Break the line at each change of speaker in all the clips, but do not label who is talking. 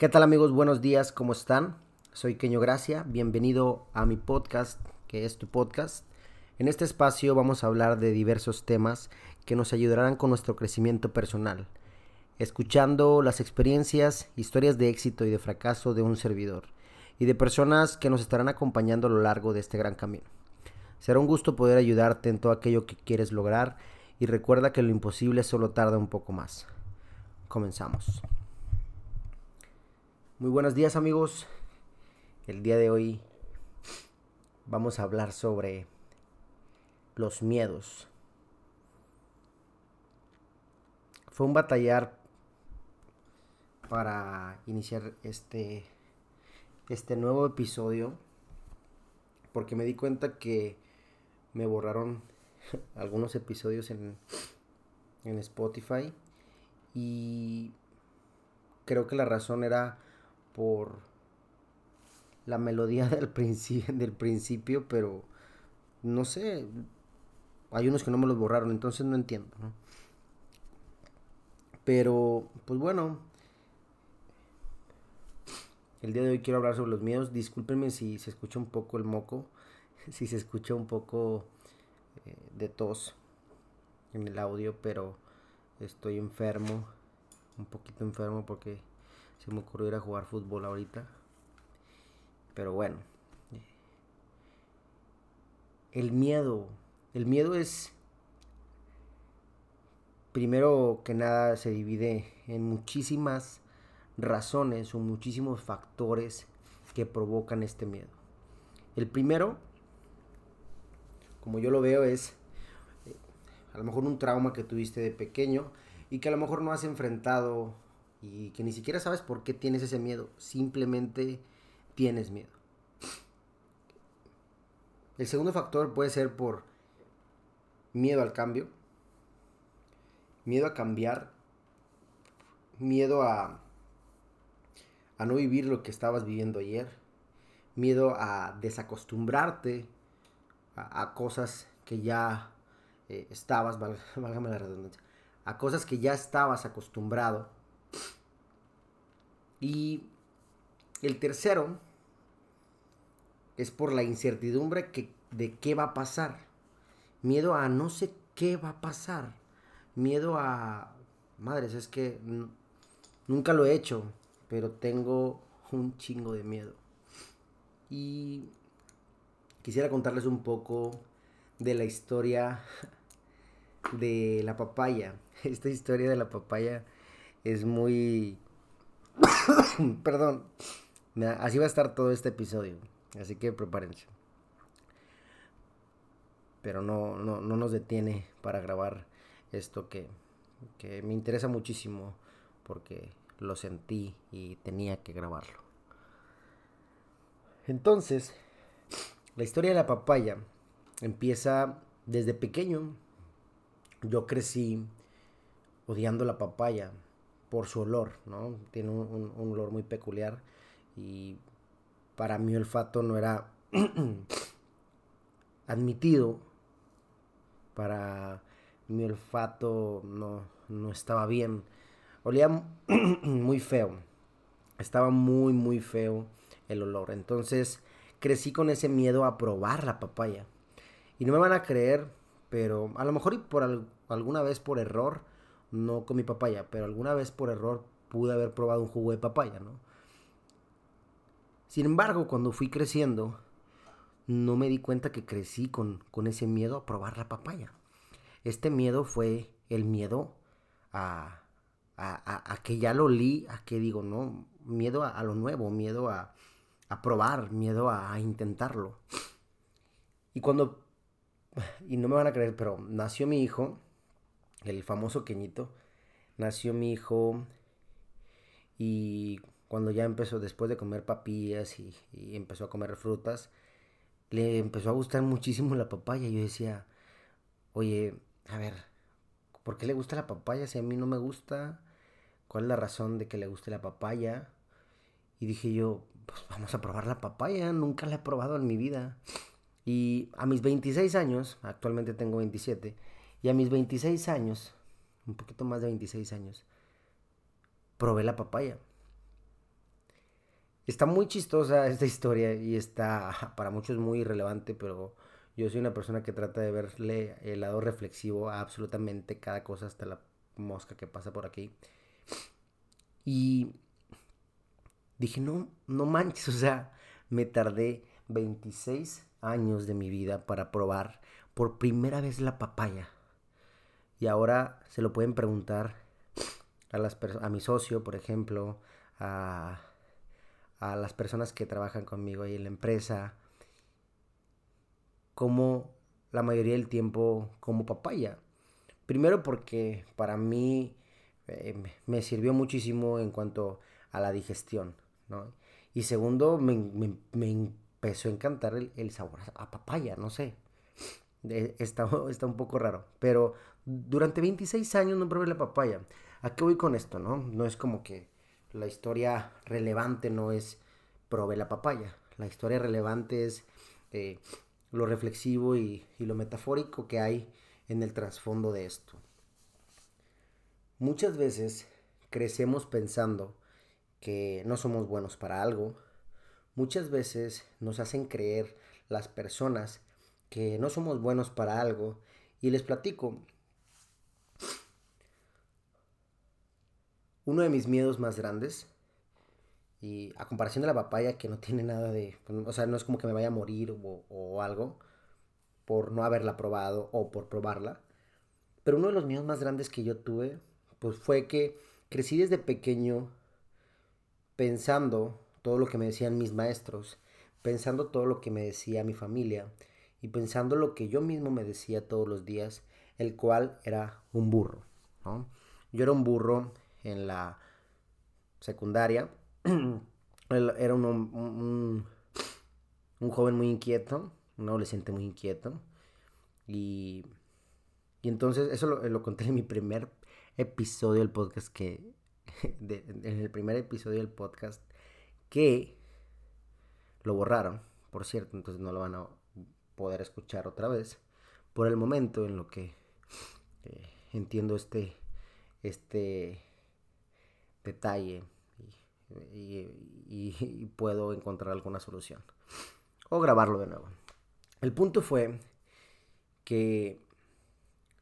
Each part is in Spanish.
¿Qué tal amigos? Buenos días, ¿cómo están? Soy Keño Gracia, bienvenido a mi podcast, que es tu podcast. En este espacio vamos a hablar de diversos temas que nos ayudarán con nuestro crecimiento personal, escuchando las experiencias, historias de éxito y de fracaso de un servidor y de personas que nos estarán acompañando a lo largo de este gran camino. Será un gusto poder ayudarte en todo aquello que quieres lograr y recuerda que lo imposible solo tarda un poco más. Comenzamos. Muy buenos días amigos. El día de hoy vamos a hablar sobre los miedos. Fue un batallar para iniciar este este nuevo episodio porque me di cuenta que me borraron algunos episodios en, en Spotify y creo que la razón era por la melodía del, principio, del principio, pero no sé, hay unos que no me los borraron, entonces no entiendo, Pero, pues bueno, el día de hoy quiero hablar sobre los miedos. Discúlpenme si se escucha un poco el moco, si se escucha un poco eh, de tos en el audio, pero estoy enfermo, un poquito enfermo porque se me ocurrió ir a jugar fútbol ahorita. Pero bueno. El miedo. El miedo es... Primero que nada se divide en muchísimas razones o muchísimos factores que provocan este miedo. El primero, como yo lo veo, es eh, a lo mejor un trauma que tuviste de pequeño y que a lo mejor no has enfrentado y que ni siquiera sabes por qué tienes ese miedo, simplemente tienes miedo. El segundo factor puede ser por miedo al cambio, miedo a cambiar, miedo a, a no vivir lo que estabas viviendo ayer, miedo a desacostumbrarte a, cosas que ya eh, estabas, válgame la redundancia, a cosas que ya estabas acostumbrado y el tercero es por la incertidumbre que, de qué va a pasar. Miedo a no sé qué va a pasar. Miedo a... Madres, es que nunca lo he hecho, pero tengo un chingo de miedo. Y quisiera contarles un poco de la historia de la papaya. Esta historia de la papaya es muy Perdón. Así va a estar todo este episodio. Así que prepárense. Pero no, no, nos detiene para grabar esto que, que me interesa muchísimo porque lo sentí y tenía que grabarlo. Entonces, la historia de la papaya empieza desde pequeño. Yo crecí odiando la papaya por su olor, ¿no? Tiene un, olor muy peculiar y para mi olfato no era admitido, para mi olfato no, no estaba bien, olía muy feo, estaba muy muy feo el olor, entonces crecí con ese miedo a probar la papaya. Y no me van a creer, pero a lo mejor por alguna vez por error, no con mi papaya, pero alguna vez por error pude haber probado un jugo de papaya, ¿no? Sin embargo, cuando fui creciendo, no me di cuenta que crecí con, con ese miedo a probar la papaya. Este miedo fue el miedo a, a, a, que ya lo olí, a que digo, no, miedo a, lo nuevo, miedo a, a probar, miedo a, intentarlo. Y cuando, y no me van a creer, pero nació mi hijo, el famoso Queñito, nació mi hijo y cuando ya empezó, después de comer papillas y, empezó a comer frutas, le empezó a gustar muchísimo la papaya. Yo decía, oye, a ver, ¿por qué le gusta la papaya si a mí no me gusta? ¿Cuál es la razón de que le guste la papaya? Y dije yo, pues vamos a probar la papaya, nunca la he probado en mi vida. Y a mis 26 años, actualmente tengo 27, y a mis 26 años, un poquito más de 26 años, probé la papaya. Está muy chistosa esta historia y está para muchos muy relevante, pero yo soy una persona que trata de verle el lado reflexivo a absolutamente cada cosa, hasta la mosca que pasa por aquí. Y dije, no, no manches, o sea, me tardé 26 años de mi vida para probar por primera vez la papaya. Y ahora se lo pueden preguntar a, las a mi socio, por ejemplo, a, a las personas que trabajan conmigo ahí en la empresa, como la mayoría del tiempo como papaya. Primero porque para mí eh, me sirvió muchísimo en cuanto a la digestión, ¿no? Y segundo, me, empezó a encantar el, sabor a papaya, no sé. Está, está un poco raro. Pero durante 26 años no probé la papaya. ¿A qué voy con esto, no? No es como que la historia relevante no es probé la papaya. La historia relevante es eh, lo reflexivo y, y lo metafórico que hay en el trasfondo de esto. Muchas veces crecemos pensando que no somos buenos para algo. Muchas veces nos hacen creer las personas que no somos buenos para algo. Y les platico. Uno de mis miedos más grandes, y a comparación de la papaya, que no tiene nada de. O sea, no es como que me vaya a morir o, algo por no haberla probado o por probarla. Pero uno de los miedos más grandes que yo tuve, pues fue que crecí desde pequeño pensando todo lo que me decían mis maestros, pensando todo lo que me decía mi familia y pensando lo que yo mismo me decía todos los días, el cual era un burro. Yo era un burro en la secundaria, era un, un, joven muy inquieto, un adolescente muy inquieto, y, y entonces eso lo, lo conté en mi primer episodio del podcast que en el primer episodio del podcast que lo borraron, por cierto, entonces no lo van a poder escuchar otra vez. Por el momento en lo que eh, entiendo este, este detalle y, puedo encontrar alguna solución. O grabarlo de nuevo. El punto fue que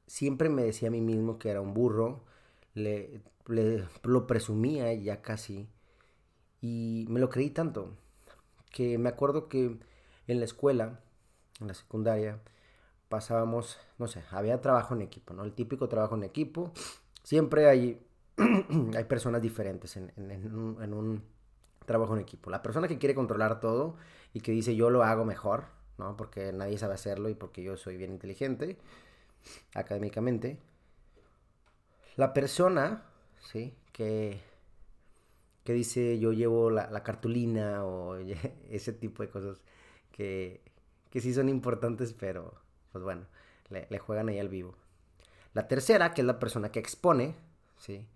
siempre me decía a mí mismo que era un burro, le lo presumía ya casi. Y me lo creí tanto que me acuerdo que en la escuela, en la secundaria, pasábamos, no sé, había trabajo en equipo, ¿no? El típico trabajo en equipo. Siempre hay, hay personas diferentes en, un, en, un, trabajo en equipo. La persona que quiere controlar todo y que dice yo lo hago mejor, ¿no? Porque nadie sabe hacerlo y porque yo soy bien inteligente académicamente. La persona ¿sí? Que, que dice yo llevo la, cartulina o ese tipo de cosas que, que sí son importantes, pero pues bueno, le, juegan ahí al vivo. La tercera, que es la persona que expone, ¿sí?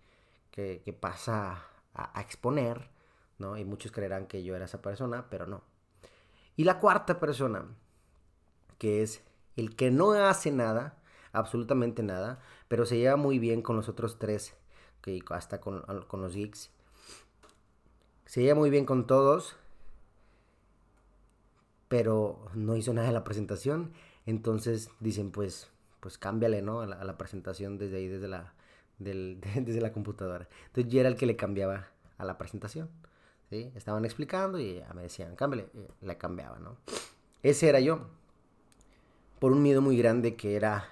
Que, pasa a, a, exponer, ¿no? Y muchos creerán que yo era esa persona, pero no. Y la cuarta persona, que es el que no hace nada, absolutamente nada, pero se lleva muy bien con los otros tres que hasta con, los geeks. Se lleva muy bien con todos, pero no hizo nada en la presentación. Entonces dicen, pues, pues cámbiale, ¿no? A la, presentación desde ahí, desde la, desde la computadora. Entonces yo era el que le cambiaba a la presentación. Estaban explicando y me decían, cámbiale, le cambiaba, ¿no? Ese era yo. Por un miedo muy grande que era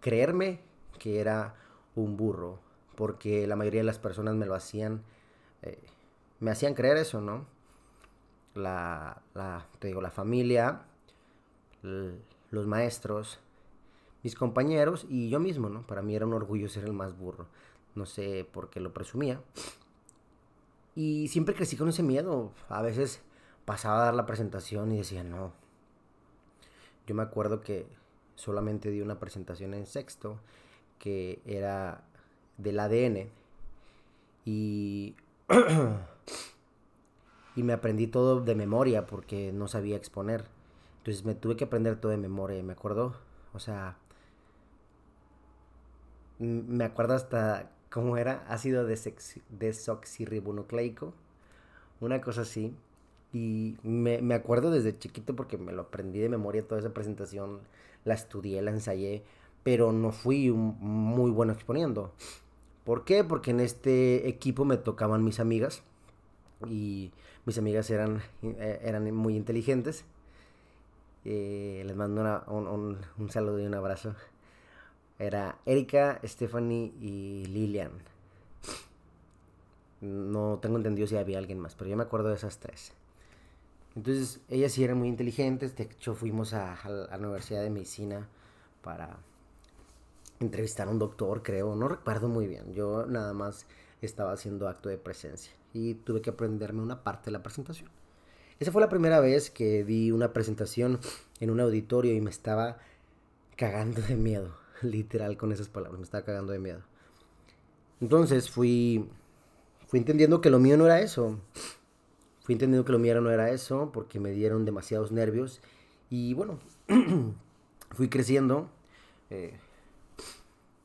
creerme que era un burro porque la mayoría de las personas me lo hacían, eh, me hacían creer eso, ¿no? La, la, te digo, la familia, los maestros, mis compañeros y yo mismo, ¿no? Para mí era un orgullo ser el más burro. No sé por qué lo presumía. Y siempre crecí con ese miedo. A veces pasaba a dar la presentación y decía, no. Yo me acuerdo que solamente di una presentación en sexto, que era del ADN. Y, y me aprendí todo de memoria porque no sabía exponer. Entonces me tuve que aprender todo de memoria, me acuerdo. O sea, me acuerdo hasta cómo era ácido desoxirribonucleico, una cosa así. Y me, me, acuerdo desde chiquito porque me lo aprendí de memoria toda esa presentación, la estudié, la ensayé, pero no fui muy bueno exponiendo. ¿Por qué? Porque en este equipo me tocaban mis amigas y mis amigas eran, eh, eran muy inteligentes. Eh, les mando un, un, saludo y un abrazo. Era Erika, Stephanie y Lilian. No tengo entendido si había alguien más, pero yo me acuerdo de esas tres. Entonces, ellas sí eran muy inteligentes. De hecho, fuimos a, la Universidad de Medicina para entrevistar a un doctor, creo. No recuerdo muy bien. Yo nada más estaba haciendo acto de presencia y tuve que aprenderme una parte de la presentación. Esa fue la primera vez que di una presentación en un auditorio y me estaba cagando de miedo. Literal con esas palabras, me estaba cagando de miedo. Entonces fui, fui entendiendo que lo mío no era eso. Fui entendiendo que lo mío no era eso porque me dieron demasiados nervios. Y bueno, fui creciendo. Eh,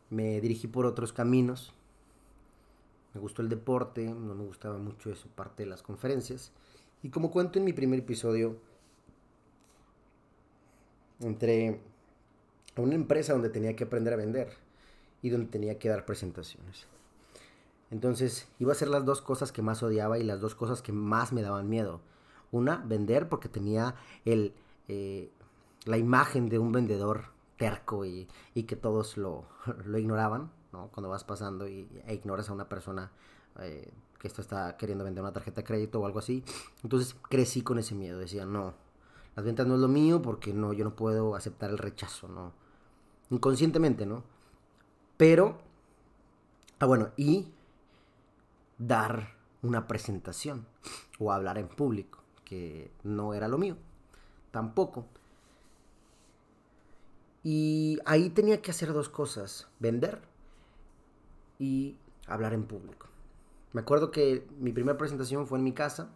me dirigí por otros caminos. Me gustó el deporte, no me gustaba mucho eso, parte de las conferencias. Y como cuento en mi primer episodio, entré una empresa donde tenía que aprender a vender y donde tenía que dar presentaciones. Entonces iba a ser las dos cosas que más odiaba y las dos cosas que más me daban miedo. Una, vender porque tenía el, eh, la imagen de un vendedor terco y, que todos lo, lo ignoraban. Cuando vas pasando y, e ignoras a una persona eh, que esto está queriendo vender una tarjeta de crédito o algo así. Entonces crecí con ese miedo. Decía, no, las ventas no es lo mío porque no, yo no puedo aceptar el rechazo, ¿no? Inconscientemente, ¿no? Pero, ah, bueno, y dar una presentación o hablar en público, que no era lo mío, tampoco. Y ahí tenía que hacer dos cosas, vender y hablar en público. Me acuerdo que mi primera presentación fue en mi casa,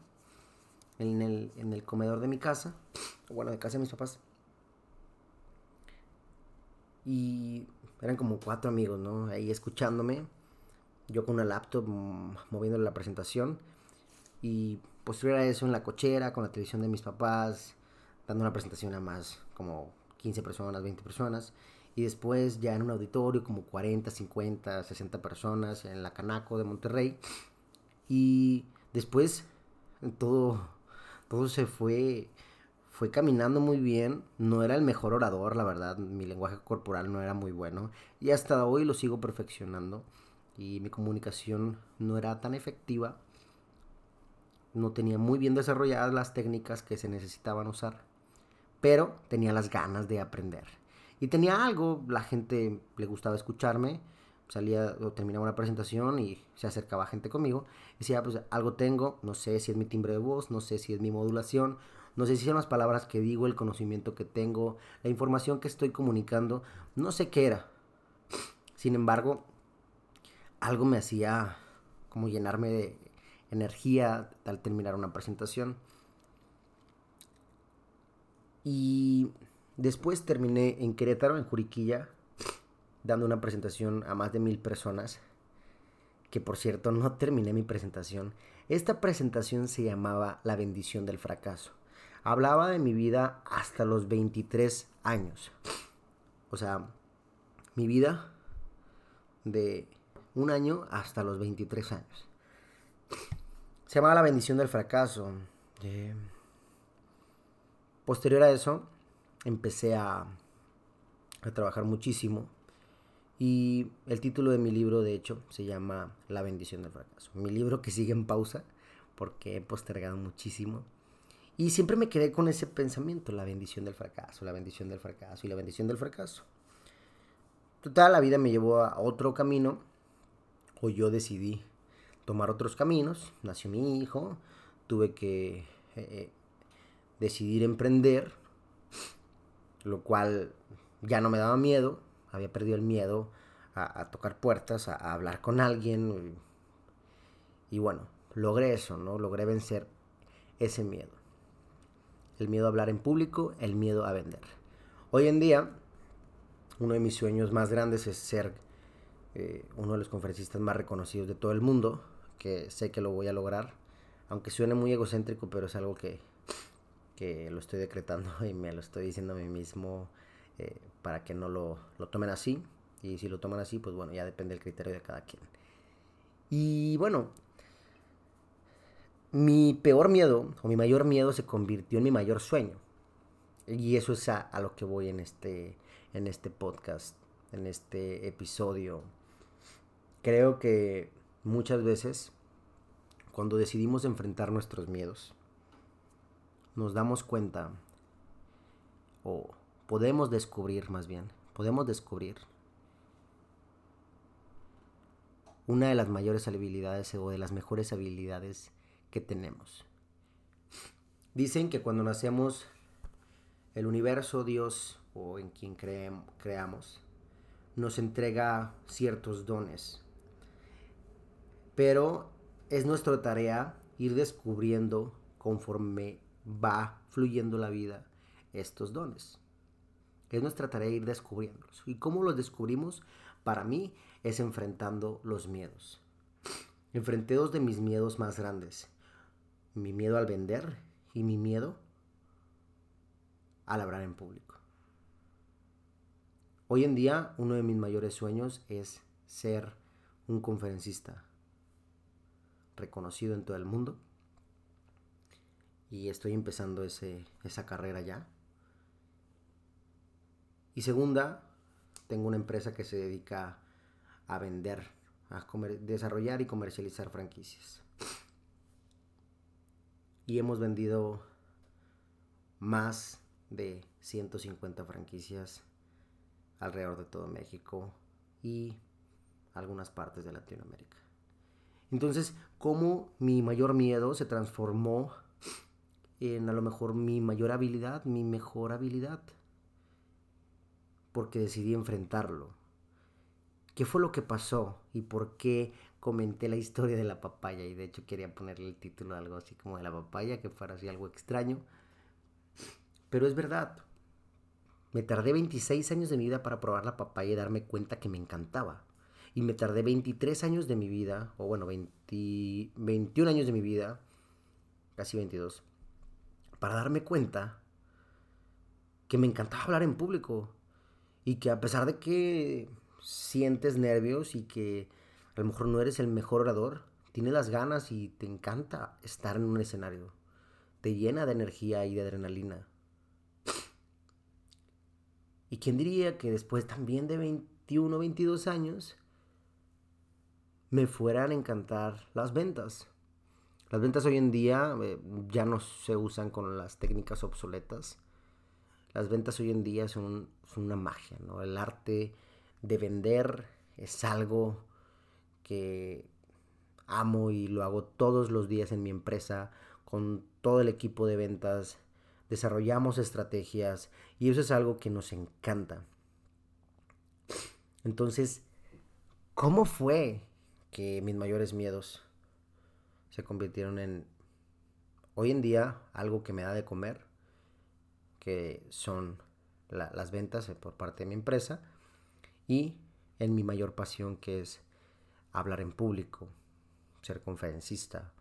en el, en el comedor de mi casa, bueno, de casa de mis papás. Y eran como cuatro amigos, ¿no? Ahí escuchándome, yo con una laptop mm, moviendo la presentación. Y posterior a eso en la cochera, con la televisión de mis papás, dando una presentación a más como 15 personas, 20 personas y después ya en un auditorio como 40, 50, 60 personas en la Canaco de Monterrey y después todo todo se fue fue caminando muy bien, no era el mejor orador, la verdad, mi lenguaje corporal no era muy bueno. Y hasta hoy lo sigo perfeccionando. Y mi comunicación no era tan efectiva, no tenía muy bien desarrolladas las técnicas que se necesitaban usar, pero tenía las ganas de aprender. Y tenía algo, la gente le gustaba escucharme, salía o terminaba una presentación y se acercaba gente conmigo. Decía, pues algo tengo, no sé si es mi timbre de voz, no sé si es mi modulación, no sé si son las palabras que digo, el conocimiento que tengo, la información que estoy comunicando, no sé qué era. Sin embargo, algo me hacía como llenarme de energía al terminar una presentación. Y Después terminé en Querétaro, en Juriquilla, dando una presentación a más de mil personas. Que por cierto, no terminé mi presentación. Esta presentación se llamaba La bendición del fracaso. Hablaba de mi vida hasta los 23 años. O sea, mi vida de un año hasta los 23 años. Se llamaba La bendición del fracaso. Eh, posterior a eso, empecé a, a trabajar muchísimo. Y el título de mi libro, de hecho, se llama La bendición del fracaso. Mi libro que sigue en pausa porque he postergado muchísimo. Y siempre me quedé con ese pensamiento, la bendición del fracaso, la bendición del fracaso y la bendición del fracaso. Total, la vida me llevó a otro camino, o yo decidí tomar otros caminos. Nació mi hijo, tuve que eh, eh, decidir emprender lo cual ya no me daba miedo, había perdido el miedo a, tocar puertas, a, hablar con alguien. Y, bueno, logré eso, ¿no? Logré vencer ese miedo. El miedo a hablar en público, el miedo a vender. Hoy en día, uno de mis sueños más grandes es ser eh, uno de los conferencistas más reconocidos de todo el mundo, que sé que lo voy a lograr aunque suene muy egocéntrico, pero es algo que, que lo estoy decretando y me lo estoy diciendo a mí mismo eh, para que no lo, lo tomen así. Y si lo toman así, pues bueno, ya depende del criterio de cada quien. Y bueno, mi peor miedo o mi mayor miedo se convirtió en mi mayor sueño. Y eso es a, lo que voy en este, en este podcast, en este episodio. Creo que muchas veces cuando decidimos enfrentar nuestros miedos, nos damos cuenta, o podemos descubrir más bien, podemos descubrir una de las mayores habilidades o de las mejores habilidades que tenemos. Dicen que cuando nacemos, el universo, Dios o en quien creamos, nos entrega ciertos dones. Pero es nuestra tarea ir descubriendo conforme va fluyendo la vida estos dones. Es nuestra tarea ir descubriéndolos. ¿Y cómo los descubrimos? Para mí es enfrentando los miedos. Enfrenté dos de mis miedos más grandes. Mi miedo al vender y mi miedo al hablar en público. Hoy en día uno de mis mayores sueños es ser un conferencista reconocido en todo el mundo. Y estoy empezando ese, esa carrera ya. Y segunda, tengo una empresa que se dedica a vender, a desarrollar y comercializar franquicias. Y hemos vendido más de 150 franquicias alrededor de todo México y algunas partes de Latinoamérica. Entonces, ¿cómo mi mayor miedo se transformó en a lo mejor mi mayor habilidad, mi mejor habilidad? Porque decidí enfrentarlo. ¿Qué fue lo que pasó y por qué comenté la historia de la papaya? Y de hecho quería ponerle el título algo así como de la papaya, que fuera así algo extraño. Pero es verdad. Me tardé 26 años de mi vida para probar la papaya y darme cuenta que me encantaba. Y me tardé 23 años de mi vida, o bueno, 21 años de mi vida, casi 22, para darme cuenta que me encantaba hablar en público. Y que a pesar de que sientes nervios y que a lo mejor no eres el mejor orador, tienes las ganas y te encanta estar en un escenario. Te llena de energía y de adrenalina. ¿Y quién diría que después también de 21, 22 años, me fueran a encantar las ventas. Las ventas hoy en día eh, ya no se usan con las técnicas obsoletas. Las ventas hoy en día son, una magia, ¿no? El arte de vender es algo que amo y lo hago todos los días en mi empresa con todo el equipo de ventas. Desarrollamos estrategias y eso es algo que nos encanta. Entonces, ¿cómo fue que mis mayores miedos se convirtieron en hoy en día algo que me da de comer, que son las ventas por parte de mi empresa y en mi mayor pasión que es hablar en público, ser conferencista.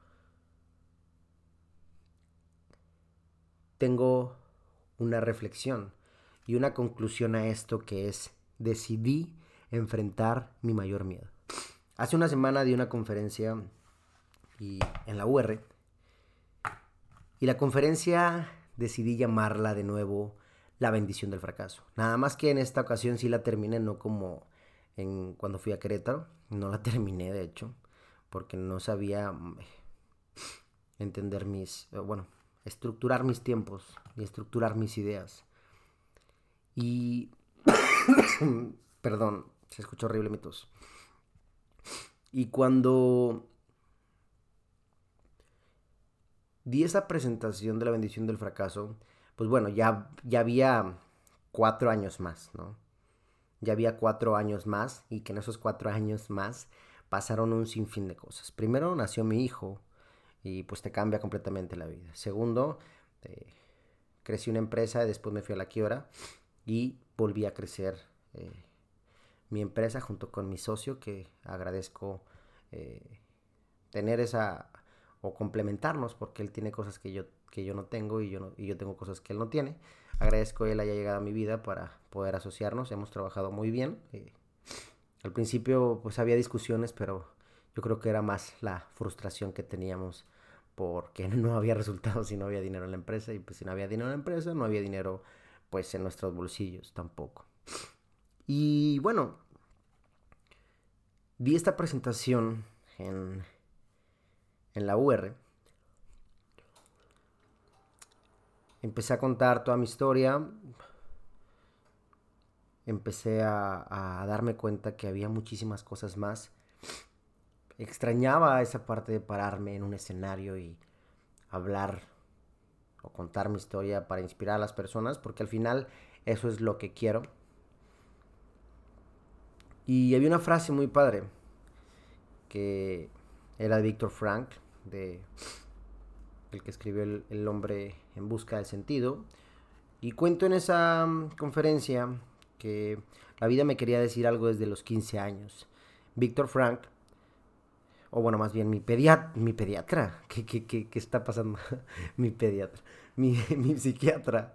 Tengo una reflexión y una conclusión a esto que es decidí enfrentar mi mayor miedo. Hace una semana di una conferencia y, en la UR. Y la conferencia decidí llamarla de nuevo La bendición del fracaso. Nada más que en esta ocasión sí la terminé, no como en cuando fui a Querétaro. No la terminé, de hecho, porque no sabía mm, entender mis, eh, bueno, estructurar mis tiempos y estructurar mis ideas. Y, perdón, se escuchó horrible mi tos. Y cuando di esa presentación de la bendición del fracaso, pues bueno, ya, ya había cuatro años más, ¿no? Ya había cuatro años más y que en esos cuatro años más pasaron un sinfín de cosas. Primero nació mi hijo y pues te cambia completamente la vida. Segundo, eh, crecí una empresa y después me fui a la quiebra y volví a crecer eh, mi empresa junto con mi socio, que agradezco eh, tener esa o complementarnos, porque él tiene cosas que yo, que yo no tengo y yo, no, y yo tengo cosas que él no tiene. Agradezco que él haya llegado a mi vida para poder asociarnos, hemos trabajado muy bien. Eh, al principio pues había discusiones, pero yo creo que era más la frustración que teníamos porque no había resultados si no había dinero en la empresa y pues si no había dinero en la empresa no había dinero pues en nuestros bolsillos tampoco. Y bueno, vi esta presentación en, en la UR. Empecé a contar toda mi historia. Empecé a, a darme cuenta que había muchísimas cosas más extrañaba esa parte de pararme en un escenario y hablar o contar mi historia para inspirar a las personas, porque al final eso es lo que quiero. Y había una frase muy padre que era de Víctor Frank, de el que escribió el, el, hombre en busca del sentido. Y cuento en esa mm, conferencia que la vida me quería decir algo desde los 15 años. Víctor Frank o bueno, más bien mi, pediatra, mi pediatra, ¿qué, qué, qué, qué está pasando? mi pediatra, mi, mi, psiquiatra,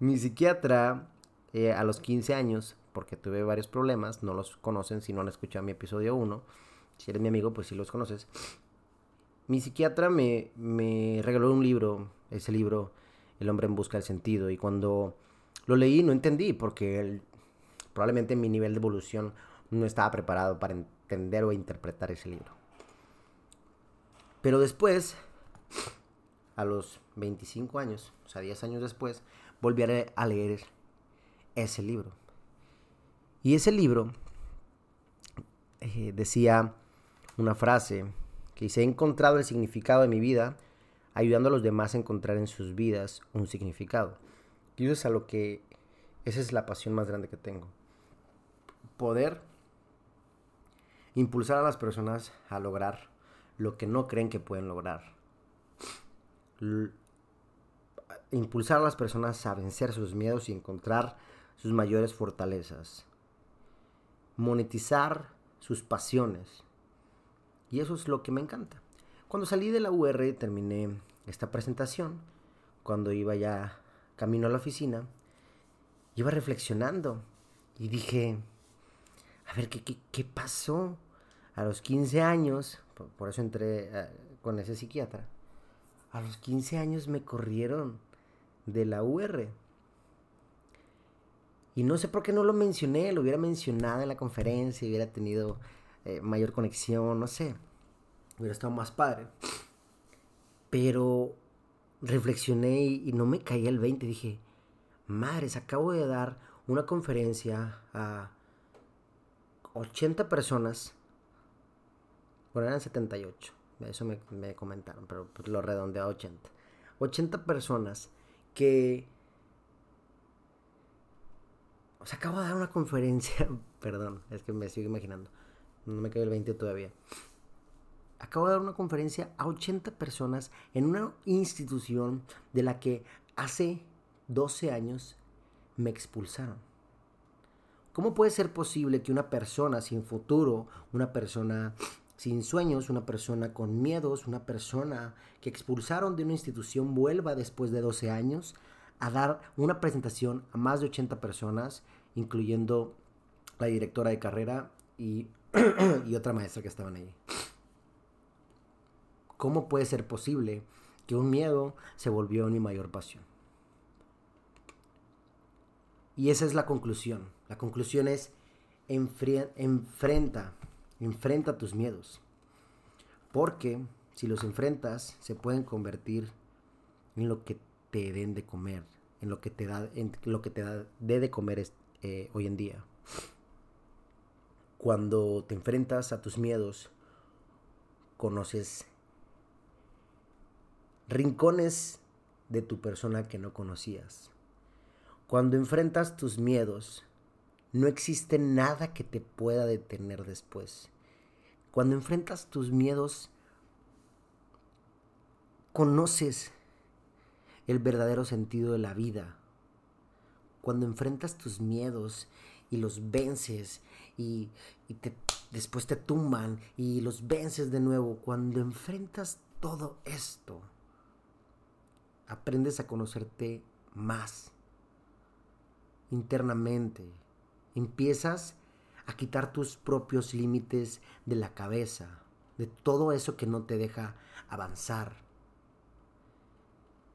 mi psiquiatra eh, a los 15 años, porque tuve varios problemas, no los conocen si no han escuchado mi episodio 1, si eres mi amigo pues sí los conoces, mi psiquiatra me, regaló un libro, ese libro, El hombre en busca del sentido, y cuando lo leí no entendí, porque probablemente mi nivel de evolución no estaba preparado para entender o interpretar ese libro. Pero después, a los 25 años, o sea, 10 años después, volví a leer ese libro. Y ese libro eh, decía una frase que dice, he encontrado el significado de mi vida ayudando a los demás a encontrar en sus vidas un significado. Y eso es a lo que, esa es la pasión más grande que tengo. Poder impulsar a las personas a lograr lo que no creen que pueden lograr. impulsar a las personas a vencer sus miedos y encontrar sus mayores fortalezas. Monetizar sus pasiones. Y eso es lo que me encanta. Cuando salí de la UR terminé esta presentación. Cuando iba ya camino a la oficina, iba reflexionando y dije, a ver, ¿qué, qué, pasó? A los 15 años, por, eso entré eh, con ese psiquiatra, a los 15 años me corrieron de la UR. Y no sé por qué no lo mencioné, lo hubiera mencionado en la conferencia, hubiera tenido eh, mayor conexión, no sé, hubiera estado más padre. Pero reflexioné y, no me caía el 20, dije, madres, acabo de dar una conferencia a 80 personas bueno, eran 78. Eso me, comentaron, pero pues lo redondeé a 80. 80 personas que... O sea, acabo de dar una conferencia. Perdón, es que me sigo imaginando. No me cae el 20 todavía. Acabo de dar una conferencia a 80 personas en una institución de la que hace 12 años me expulsaron. ¿Cómo puede ser posible que una persona sin futuro, una persona sin sueños, una persona con miedos, una persona que expulsaron de una institución vuelva después de 12 años a dar una presentación a más de 80 personas, incluyendo la directora de carrera y, y otra maestra que estaban ahí. ¿Cómo puede ser posible que un miedo se volvió mi mayor pasión? Y esa es la conclusión. La conclusión es enfrenta Enfrenta tus miedos. Porque si los enfrentas, se pueden convertir en lo que te den de comer, en lo que te da, en lo que te da dé de comer eh, hoy en día. Cuando te enfrentas a tus miedos, conoces rincones de tu persona que no conocías. Cuando enfrentas tus miedos, no existe nada que te pueda detener después. Cuando enfrentas tus miedos, conoces el verdadero sentido de la vida. Cuando enfrentas tus miedos y los vences y, después te tumban y los vences de nuevo. Cuando enfrentas todo esto, aprendes a conocerte más internamente. Empiezas a quitar tus propios límites de la cabeza, de todo eso que no te deja avanzar.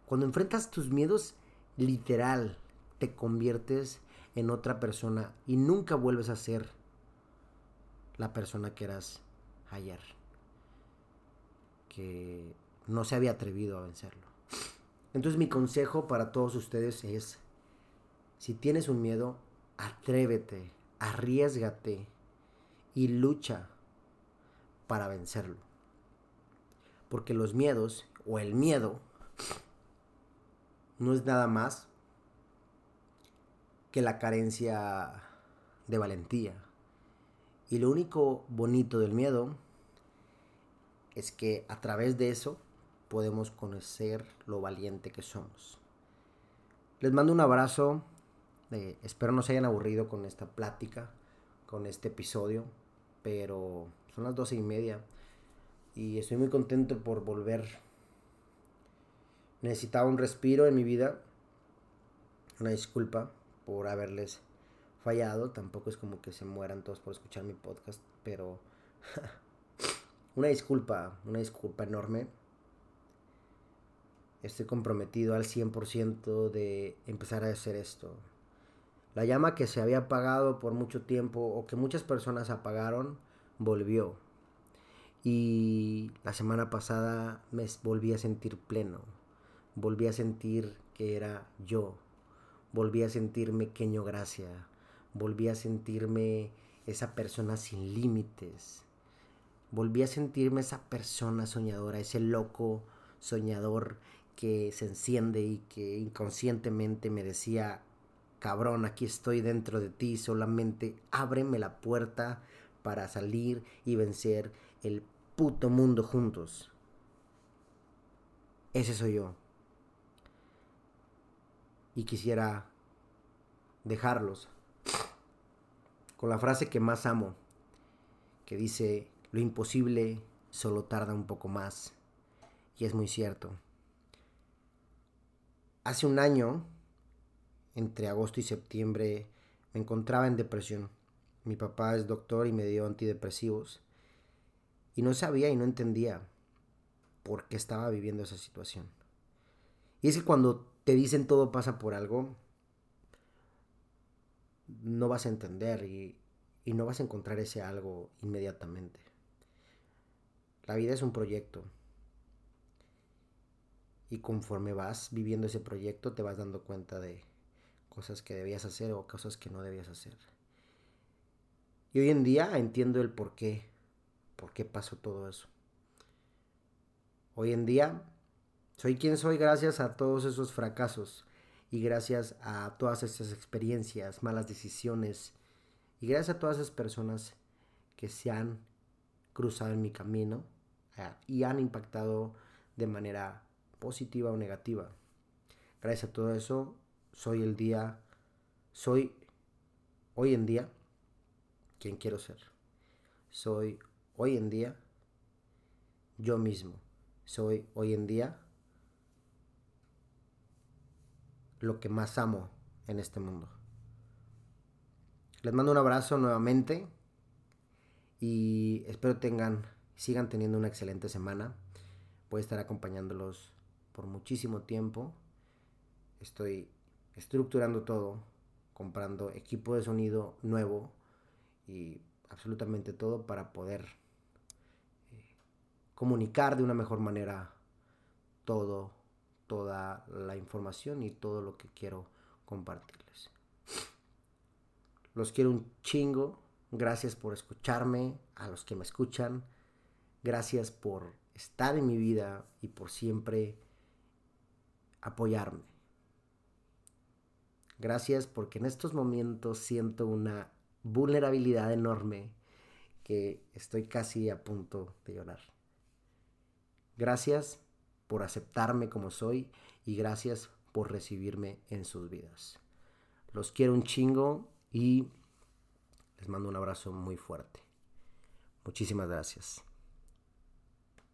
Cuando enfrentas tus miedos, literal, te conviertes en otra persona y nunca vuelves a ser la persona que eras ayer, que no se había atrevido a vencerlo. Entonces mi consejo para todos ustedes es, si tienes un miedo, atrévete, arriesgate y lucha para vencerlo. Porque los miedos o el miedo no es nada más que la carencia de valentía. Y lo único bonito del miedo es que a través de eso podemos conocer lo valiente que somos. Les mando un abrazo. espero no se hayan aburrido con esta plática, con este episodio. Pero son las doce y media. Y estoy muy contento por volver. Necesitaba un respiro en mi vida. Una disculpa por haberles fallado. Tampoco es como que se mueran todos por escuchar mi podcast. Pero una disculpa, una disculpa enorme estoy comprometido al 100% de empezar a hacer esto. La llama que se había apagado por mucho tiempo o que muchas personas apagaron, volvió. Y la semana pasada me volví a sentir pleno. Volví a sentir que era yo. Volví a sentirme queño gracia. Volví a sentirme esa persona sin límites. Volví a sentirme esa persona soñadora, ese loco soñador que se enciende y que inconscientemente me decía, cabrón, aquí estoy dentro de ti, solamente ábreme la puerta para salir y vencer el puto mundo juntos. Ese soy yo. Y quisiera dejarlos con la frase que más amo, que dice, lo imposible solo tarda un poco más. Y es muy cierto. Hace un año, entre agosto y septiembre, me encontraba en depresión. Mi papá es doctor y me dio antidepresivos. Y no sabía y no entendía por qué estaba viviendo esa situación. Y es que cuando te dicen todo pasa por algo, no vas a entender y, y no vas a encontrar ese algo inmediatamente. La vida es un proyecto y conforme vas viviendo ese proyecto te vas dando cuenta de cosas que debías hacer o cosas que no debías hacer. Y hoy en día entiendo el por qué, por qué pasó todo eso. Hoy en día soy quien soy gracias a todos esos fracasos y gracias a todas esas experiencias, malas decisiones y gracias a todas esas personas que se han cruzado en mi camino eh, y han impactado de manera positiva o negativa. Gracias a todo eso, soy el día, soy hoy en día quien quiero ser. Soy hoy en día yo mismo. Soy hoy en día lo que más amo en este mundo. Les mando un abrazo nuevamente y espero tengan, sigan teniendo una excelente semana. Voy a estar acompañándolos por muchísimo tiempo. Estoy estructurando todo, comprando equipo de sonido nuevo y absolutamente todo para poder eh, comunicar de una mejor manera todo, toda la información y todo lo que quiero compartirles. Los quiero un chingo. Gracias por escucharme, a los que me escuchan. Gracias por estar en mi vida y por siempre apoyarme. Gracias porque en estos momentos siento una vulnerabilidad enorme que estoy casi a punto de llorar. Gracias por aceptarme como soy y gracias por recibirme en sus vidas. Los quiero un chingo y les mando un abrazo muy fuerte. Muchísimas gracias.